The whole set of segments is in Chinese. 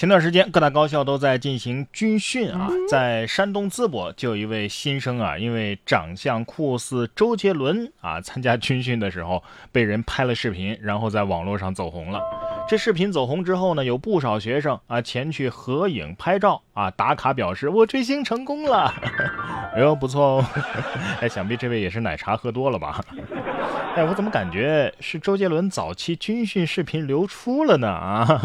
前段时间，各大高校都在进行军训啊，在山东淄博就有一位新生啊，因为长相酷似周杰伦啊，参加军训的时候被人拍了视频，然后在网络上走红了。这视频走红之后呢，有不少学生啊前去合影拍照啊打卡，表示我追星成功了。哎呦，不错哦！哎，想必这位也是奶茶喝多了吧？哎，我怎么感觉是周杰伦早期军训视频流出了呢？啊，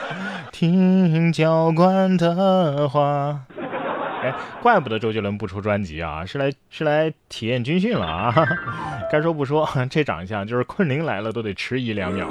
听教官的话。哎，怪不得周杰伦不出专辑啊，是来是来体验军训了啊！该说不说，这长相就是昆凌来了都得迟疑两秒。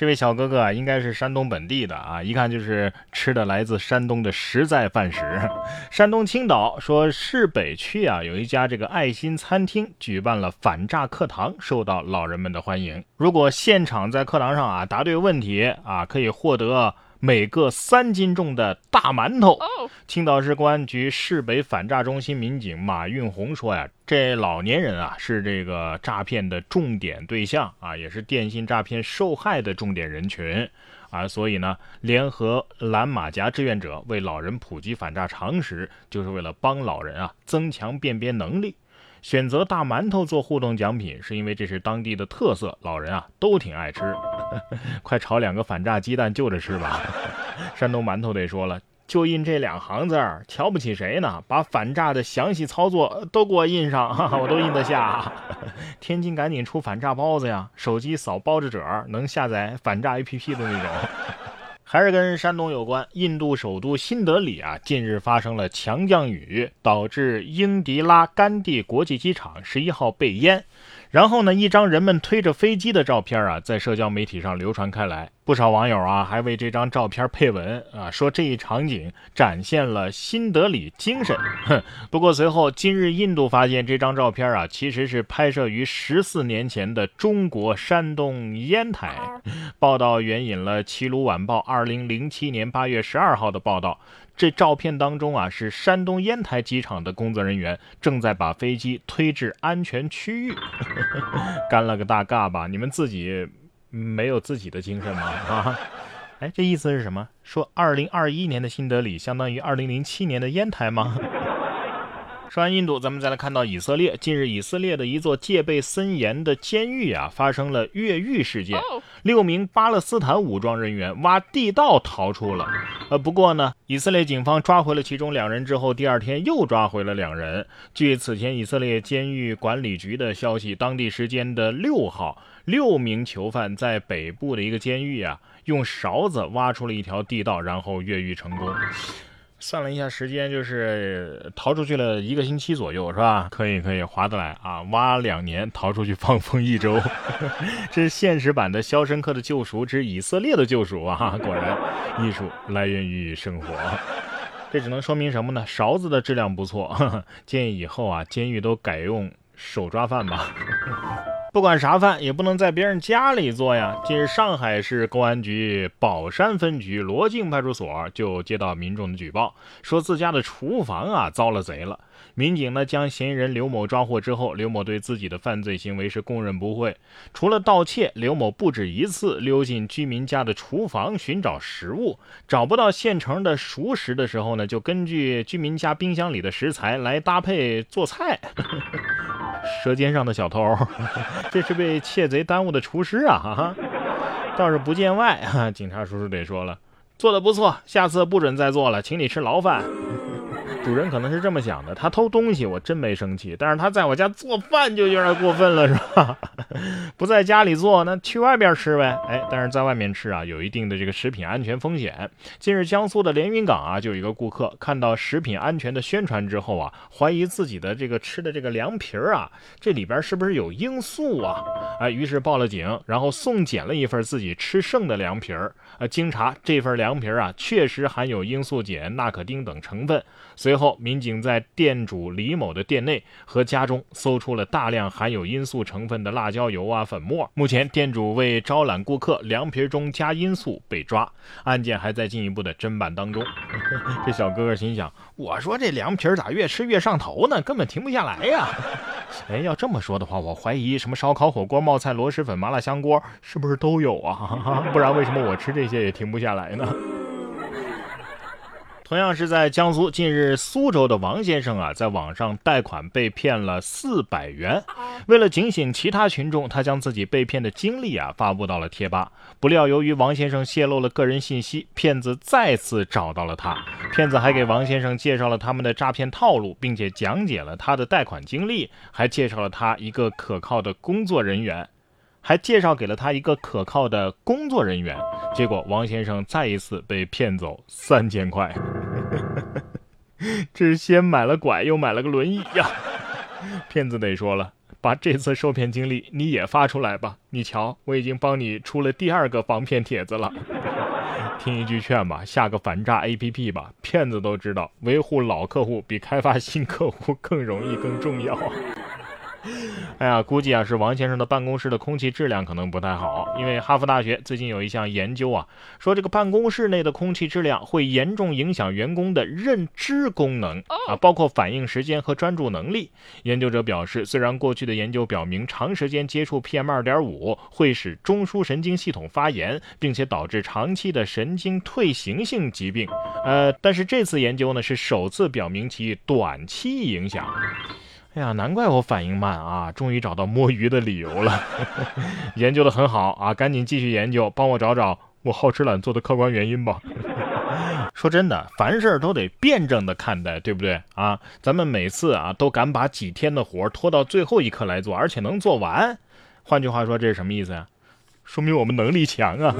这位小哥哥啊，应该是山东本地的啊，一看就是吃的来自山东的实在饭食。山东青岛说市北区啊，有一家这个爱心餐厅举办了反诈课堂，受到老人们的欢迎。如果现场在课堂上啊答对问题啊，可以获得。每个三斤重的大馒头。青岛市公安局市北反诈中心民警马运红说呀，这老年人啊是这个诈骗的重点对象啊，也是电信诈骗受害的重点人群啊，所以呢，联合蓝马甲志愿者为老人普及反诈常识，就是为了帮老人啊增强辨别能力。选择大馒头做互动奖品，是因为这是当地的特色，老人啊都挺爱吃。快炒两个反诈鸡蛋就着吃吧。山东馒头得说了，就印这两行字儿，瞧不起谁呢？把反诈的详细操作都给我印上，我都印得下。天津赶紧出反诈包子呀，手机扫包子褶能下载反诈 APP 的那种。还是跟山东有关，印度首都新德里啊，近日发生了强降雨，导致英迪拉甘地国际机场十一号被淹。然后呢，一张人们推着飞机的照片啊，在社交媒体上流传开来。不少网友啊，还为这张照片配文啊，说这一场景展现了新德里精神。哼，不过随后，今日印度发现这张照片啊，其实是拍摄于十四年前的中国山东烟台。报道援引了《齐鲁晚报》二零零七年八月十二号的报道。这照片当中啊，是山东烟台机场的工作人员正在把飞机推至安全区域。干了个大尬吧，你们自己没有自己的精神吗？啊，哎，这意思是什么？说二零二一年的新德里相当于二零零七年的烟台吗？说完印度，咱们再来看到以色列。近日，以色列的一座戒备森严的监狱啊，发生了越狱事件。六名巴勒斯坦武装人员挖地道逃出了。呃，不过呢，以色列警方抓回了其中两人之后，第二天又抓回了两人。据此前以色列监狱管理局的消息，当地时间的六号，六名囚犯在北部的一个监狱啊，用勺子挖出了一条地道，然后越狱成功。算了一下时间，就是逃出去了一个星期左右，是吧？可以，可以，划得来啊！挖两年，逃出去放风一周，这是现实版的《肖申克的救赎之以色列的救赎》啊！果然，艺术来源于生活。这只能说明什么呢？勺子的质量不错，建议以后啊，监狱都改用手抓饭吧。不管啥饭也不能在别人家里做呀！近日，上海市公安局宝山分局罗泾派出所就接到民众的举报，说自家的厨房啊遭了贼了。民警呢将嫌疑人刘某抓获之后，刘某对自己的犯罪行为是供认不讳。除了盗窃，刘某不止一次溜进居民家的厨房寻找食物，找不到现成的熟食的时候呢，就根据居民家冰箱里的食材来搭配做菜。舌尖上的小偷，这是被窃贼耽误的厨师啊！哈，倒是不见外。警察叔叔得说了，做的不错，下次不准再做了，请你吃牢饭。主人可能是这么想的，他偷东西我真没生气，但是他在我家做饭就有点过分了，是吧？不在家里做，那去外边吃呗。哎，但是在外面吃啊，有一定的这个食品安全风险。近日，江苏的连云港啊，就有一个顾客看到食品安全的宣传之后啊，怀疑自己的这个吃的这个凉皮儿啊，这里边是不是有罂粟啊？哎，于是报了警，然后送检了一份自己吃剩的凉皮儿。呃，经查，这份凉皮儿啊，确实含有罂粟碱、纳可丁等成分。随随后，民警在店主李某的店内和家中搜出了大量含有罂粟成分的辣椒油啊粉末。目前，店主为招揽顾客，凉皮中加罂粟被抓，案件还在进一步的侦办当中。这小哥哥心想：我说这凉皮咋越吃越上头呢？根本停不下来呀！哎，要这么说的话，我怀疑什么烧烤、火锅、冒菜、螺蛳粉、麻辣香锅是不是都有啊？不然为什么我吃这些也停不下来呢？同样是在江苏，近日苏州的王先生啊，在网上贷款被骗了四百元。为了警醒其他群众，他将自己被骗的经历啊发布到了贴吧。不料，由于王先生泄露了个人信息，骗子再次找到了他。骗子还给王先生介绍了他们的诈骗套路，并且讲解了他的贷款经历，还介绍了他一个可靠的工作人员。还介绍给了他一个可靠的工作人员，结果王先生再一次被骗走三千块。这是先买了拐，又买了个轮椅呀！骗子得说了，把这次受骗经历你也发出来吧。你瞧，我已经帮你出了第二个防骗帖子了。听一句劝吧，下个反诈 APP 吧。骗子都知道，维护老客户比开发新客户更容易、更重要。哎呀，估计啊是王先生的办公室的空气质量可能不太好，因为哈佛大学最近有一项研究啊，说这个办公室内的空气质量会严重影响员工的认知功能啊，包括反应时间和专注能力。研究者表示，虽然过去的研究表明长时间接触 PM 二点五会使中枢神经系统发炎，并且导致长期的神经退行性疾病，呃，但是这次研究呢是首次表明其短期影响。哎呀，难怪我反应慢啊！终于找到摸鱼的理由了。研究的很好啊，赶紧继续研究，帮我找找我好吃懒做的客观原因吧。说真的，凡事都得辩证的看待，对不对啊？咱们每次啊都敢把几天的活拖到最后一刻来做，而且能做完。换句话说，这是什么意思呀？说明我们能力强啊。